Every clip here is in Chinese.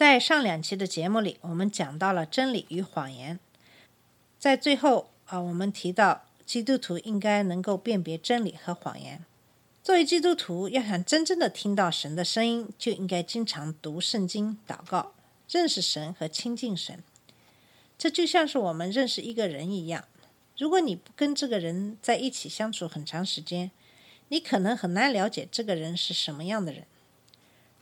在上两期的节目里，我们讲到了真理与谎言。在最后啊，我们提到基督徒应该能够辨别真理和谎言。作为基督徒，要想真正的听到神的声音，就应该经常读圣经、祷告，认识神和亲近神。这就像是我们认识一个人一样。如果你不跟这个人在一起相处很长时间，你可能很难了解这个人是什么样的人。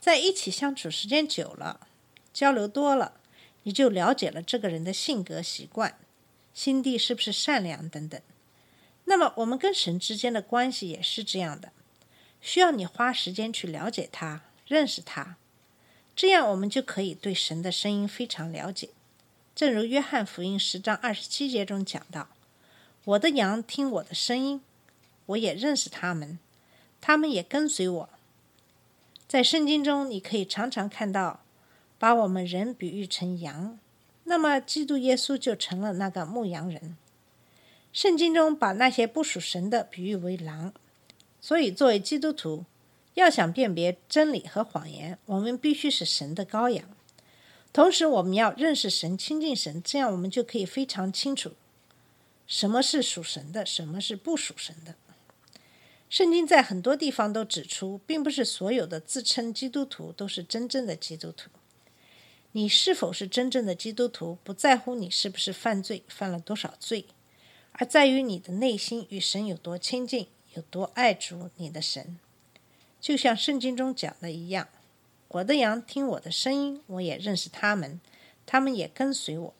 在一起相处时间久了，交流多了，你就了解了这个人的性格、习惯、心地是不是善良等等。那么，我们跟神之间的关系也是这样的，需要你花时间去了解他、认识他，这样我们就可以对神的声音非常了解。正如约翰福音十章二十七节中讲到：“我的羊听我的声音，我也认识他们，他们也跟随我。”在圣经中，你可以常常看到把我们人比喻成羊，那么基督耶稣就成了那个牧羊人。圣经中把那些不属神的比喻为狼，所以作为基督徒，要想辨别真理和谎言，我们必须是神的羔羊。同时，我们要认识神、亲近神，这样我们就可以非常清楚什么是属神的，什么是不属神的。圣经在很多地方都指出，并不是所有的自称基督徒都是真正的基督徒。你是否是真正的基督徒，不在乎你是不是犯罪，犯了多少罪，而在于你的内心与神有多亲近，有多爱主你的神。就像圣经中讲的一样：“我的羊听我的声音，我也认识他们，他们也跟随我。”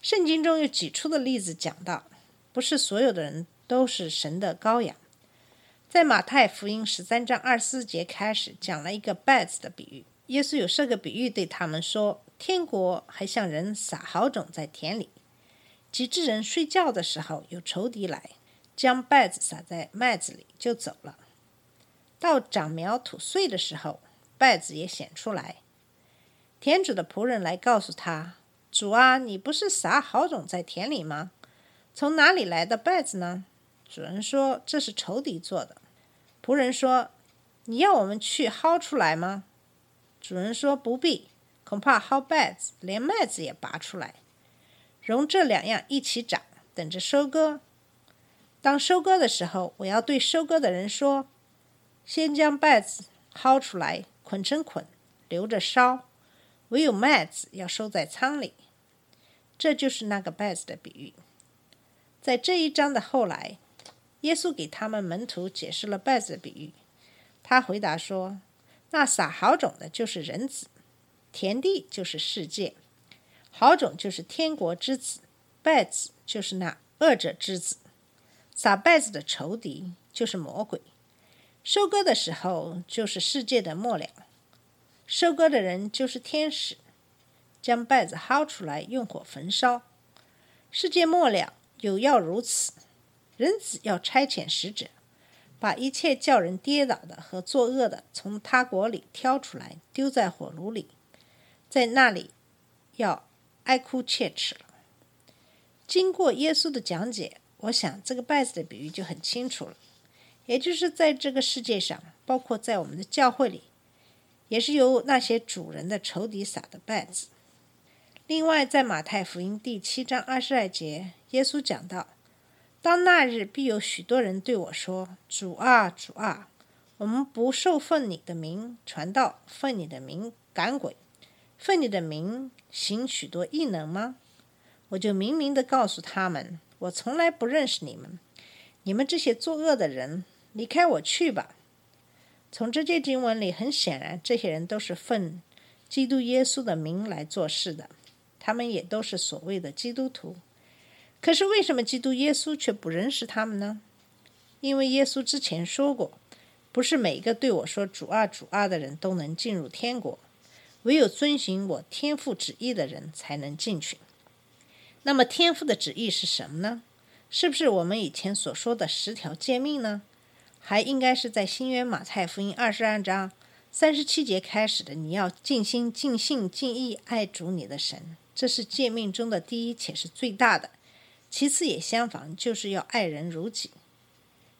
圣经中有几处的例子讲到，不是所有的人都是神的羔羊。在马太福音十三章二十四节开始讲了一个稗子的比喻。耶稣有设个比喻对他们说：“天国还像人撒好种在田里，几只人睡觉的时候，有仇敌来，将稗子撒在麦子里就走了。到长苗吐穗的时候，稗子也显出来。田主的仆人来告诉他：‘主啊，你不是撒好种在田里吗？从哪里来的稗子呢？’主人说：‘这是仇敌做的。’仆人说：“你要我们去薅出来吗？”主人说：“不必，恐怕薅稗子，连麦子也拔出来，容这两样一起长，等着收割。当收割的时候，我要对收割的人说：先将稗子薅出来，捆成捆，留着烧；唯有麦子要收在仓里。”这就是那个稗子的比喻。在这一章的后来。耶稣给他们门徒解释了稗子的比喻。他回答说：“那撒好种的，就是人子；田地就是世界。好种就是天国之子，败子就是那恶者之子。撒败子的仇敌就是魔鬼。收割的时候就是世界的末了，收割的人就是天使，将败子薅出来，用火焚烧。世界末了有要如此。”人子要差遣使者，把一切叫人跌倒的和作恶的从他国里挑出来，丢在火炉里，在那里要哀哭切齿了。经过耶稣的讲解，我想这个稗子的比喻就很清楚了，也就是在这个世界上，包括在我们的教会里，也是由那些主人的仇敌撒的稗子。另外，在马太福音第七章二十二节，耶稣讲到。当那日，必有许多人对我说：“主啊，主啊，我们不受奉你的名传道，奉你的名赶鬼，奉你的名行许多异能吗？”我就明明的告诉他们：“我从来不认识你们，你们这些作恶的人，离开我去吧。”从这些经文里，很显然，这些人都是奉基督耶稣的名来做事的，他们也都是所谓的基督徒。可是为什么基督耶稣却不认识他们呢？因为耶稣之前说过，不是每一个对我说“主啊，主啊”的人都能进入天国，唯有遵循我天父旨意的人才能进去。那么，天父的旨意是什么呢？是不是我们以前所说的十条诫命呢？还应该是在新约马太福音二十二章三十七节开始的。你要尽心、尽性、尽意爱主你的神，这是诫命中的第一，且是最大的。其次也相仿，就是要爱人如己。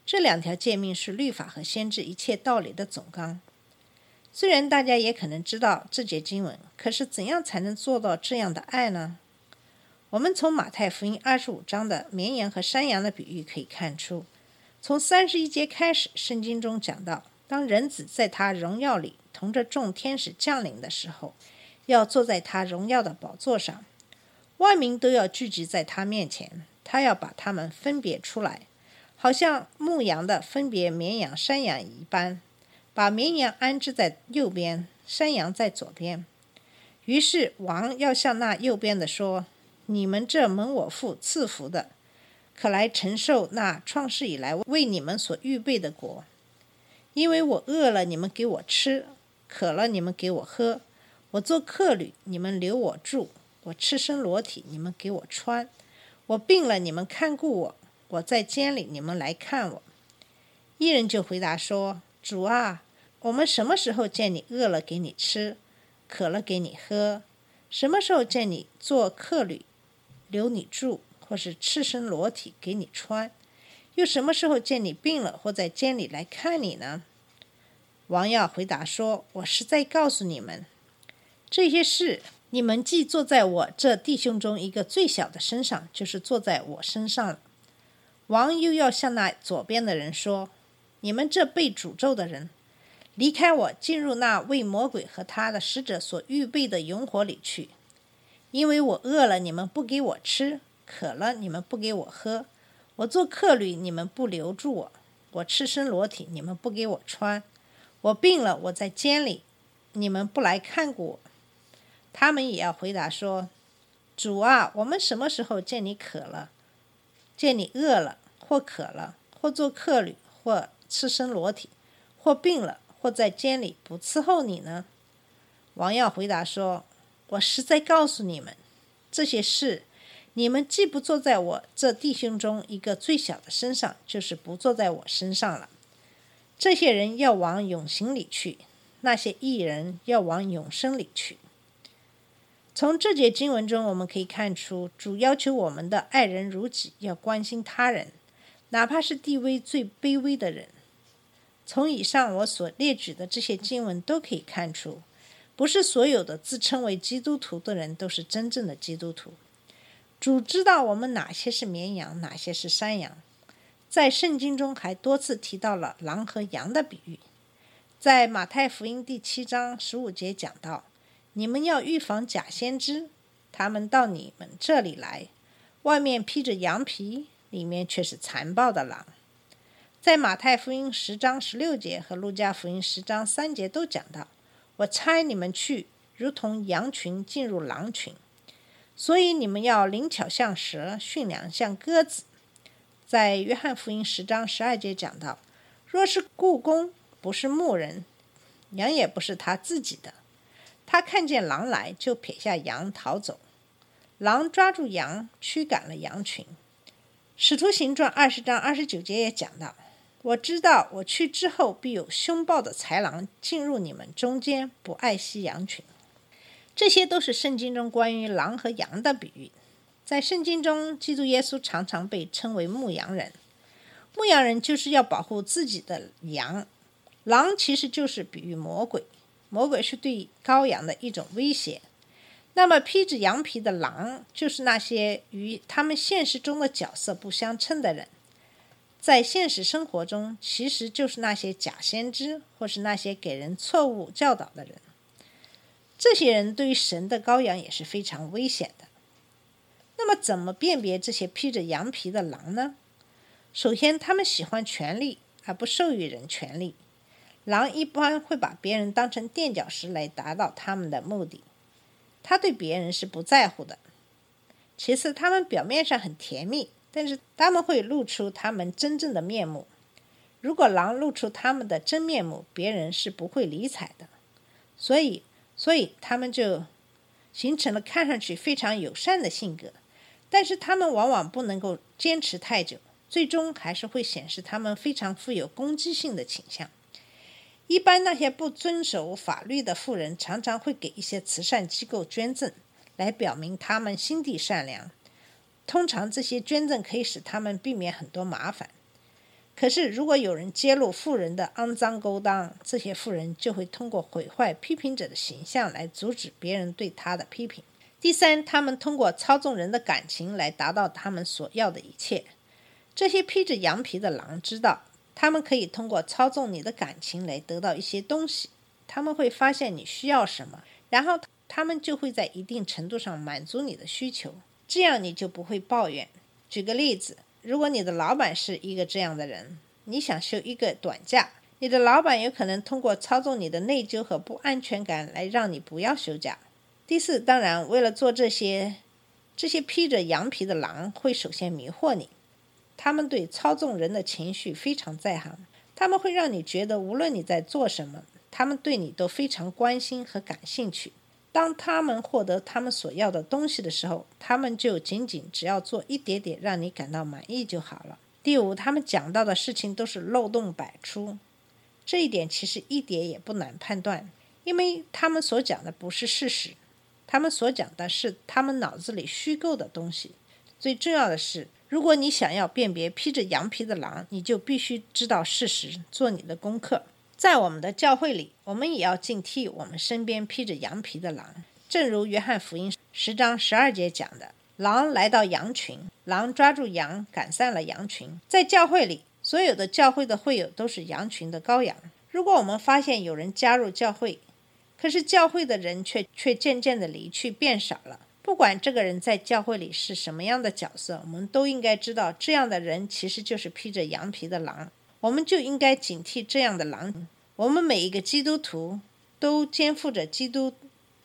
这两条诫命是律法和先知一切道理的总纲。虽然大家也可能知道这节经文，可是怎样才能做到这样的爱呢？我们从马太福音二十五章的绵羊和山羊的比喻可以看出，从三十一节开始，圣经中讲到，当人子在他荣耀里同着众天使降临的时候，要坐在他荣耀的宝座上，万民都要聚集在他面前，他要把他们分别出来，好像牧羊的分别绵羊、山羊一般，把绵羊安置在右边，山羊在左边。于是王要向那右边的说。你们这蒙我父赐福的，可来承受那创世以来为你们所预备的国。因为我饿了，你们给我吃；渴了，你们给我喝；我做客旅，你们留我住；我赤身裸体，你们给我穿；我病了，你们看顾我；我在监里，你们来看我。一人就回答说：“主啊，我们什么时候见你饿了给你吃，渴了给你喝？什么时候见你做客旅？”留你住，或是赤身裸体给你穿，又什么时候见你病了，或在监里来看你呢？王耀回答说：“我是在告诉你们，这些事，你们既坐在我这弟兄中一个最小的身上，就是坐在我身上了。”王又要向那左边的人说：“你们这被诅咒的人，离开我，进入那为魔鬼和他的使者所预备的永火里去。”因为我饿了，你们不给我吃；渴了，你们不给我喝；我做客旅，你们不留住我；我赤身裸体，你们不给我穿；我病了，我在监里，你们不来看过我。他们也要回答说：“主啊，我们什么时候见你渴了，见你饿了，或渴了，或做客旅，或赤身裸体，或病了，或在监里不伺候你呢？”王耀回答说。我实在告诉你们，这些事，你们既不坐在我这弟兄中一个最小的身上，就是不坐在我身上了。这些人要往永刑里去，那些艺人要往永生里去。从这节经文中，我们可以看出，主要求我们的爱人如己，要关心他人，哪怕是地位最卑微的人。从以上我所列举的这些经文都可以看出。不是所有的自称为基督徒的人都是真正的基督徒。主知道我们哪些是绵羊，哪些是山羊。在圣经中还多次提到了狼和羊的比喻。在马太福音第七章十五节讲到：“你们要预防假先知，他们到你们这里来，外面披着羊皮，里面却是残暴的狼。”在马太福音十章十六节和路加福音十章三节都讲到。我差你们去，如同羊群进入狼群，所以你们要灵巧像蛇，驯良像鸽子。在约翰福音十章十二节讲到：若是故宫不是牧人，羊也不是他自己的，他看见狼来，就撇下羊逃走。狼抓住羊，驱赶了羊群。使徒行传二十章二十九节也讲到。我知道，我去之后必有凶暴的豺狼进入你们中间，不爱惜羊群。这些都是圣经中关于狼和羊的比喻。在圣经中，基督耶稣常常被称为牧羊人。牧羊人就是要保护自己的羊。狼其实就是比喻魔鬼，魔鬼是对羔羊的一种威胁。那么披着羊皮的狼，就是那些与他们现实中的角色不相称的人。在现实生活中，其实就是那些假先知，或是那些给人错误教导的人。这些人对于神的羔羊也是非常危险的。那么，怎么辨别这些披着羊皮的狼呢？首先，他们喜欢权力，而不授予人权力。狼一般会把别人当成垫脚石来达到他们的目的。他对别人是不在乎的。其次，他们表面上很甜蜜。但是他们会露出他们真正的面目。如果狼露出他们的真面目，别人是不会理睬的。所以，所以他们就形成了看上去非常友善的性格。但是他们往往不能够坚持太久，最终还是会显示他们非常富有攻击性的倾向。一般那些不遵守法律的富人常常会给一些慈善机构捐赠，来表明他们心地善良。通常这些捐赠可以使他们避免很多麻烦。可是如果有人揭露富人的肮脏勾当，这些富人就会通过毁坏批评者的形象来阻止别人对他的批评。第三，他们通过操纵人的感情来达到他们所要的一切。这些披着羊皮的狼知道，他们可以通过操纵你的感情来得到一些东西。他们会发现你需要什么，然后他们就会在一定程度上满足你的需求，这样你就不会抱怨。举个例子，如果你的老板是一个这样的人，你想休一个短假，你的老板有可能通过操纵你的内疚和不安全感来让你不要休假。第四，当然，为了做这些，这些披着羊皮的狼会首先迷惑你。他们对操纵人的情绪非常在行，他们会让你觉得无论你在做什么，他们对你都非常关心和感兴趣。当他们获得他们所要的东西的时候，他们就仅仅只要做一点点让你感到满意就好了。第五，他们讲到的事情都是漏洞百出，这一点其实一点也不难判断，因为他们所讲的不是事实。他们所讲的是他们脑子里虚构的东西。最重要的是，如果你想要辨别披着羊皮的狼，你就必须知道事实，做你的功课。在我们的教会里，我们也要警惕我们身边披着羊皮的狼。正如约翰福音十章十二节讲的：“狼来到羊群，狼抓住羊，赶散了羊群。”在教会里，所有的教会的会友都是羊群的羔羊。如果我们发现有人加入教会，可是教会的人却却渐渐的离去，变少了。不管这个人在教会里是什么样的角色，我们都应该知道，这样的人其实就是披着羊皮的狼。我们就应该警惕这样的狼。我们每一个基督徒都肩负着基督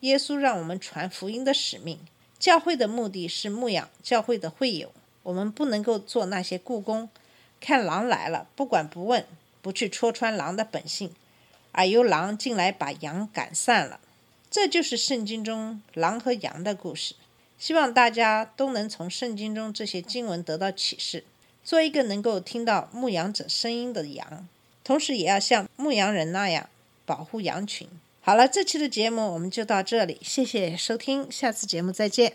耶稣让我们传福音的使命。教会的目的是牧养教会的会友，我们不能够做那些故宫，看狼来了不管不问，不去戳穿狼的本性。而由狼进来把羊赶散了，这就是圣经中狼和羊的故事。希望大家都能从圣经中这些经文得到启示，做一个能够听到牧羊者声音的羊，同时也要像牧羊人那样保护羊群。好了，这期的节目我们就到这里，谢谢收听，下次节目再见。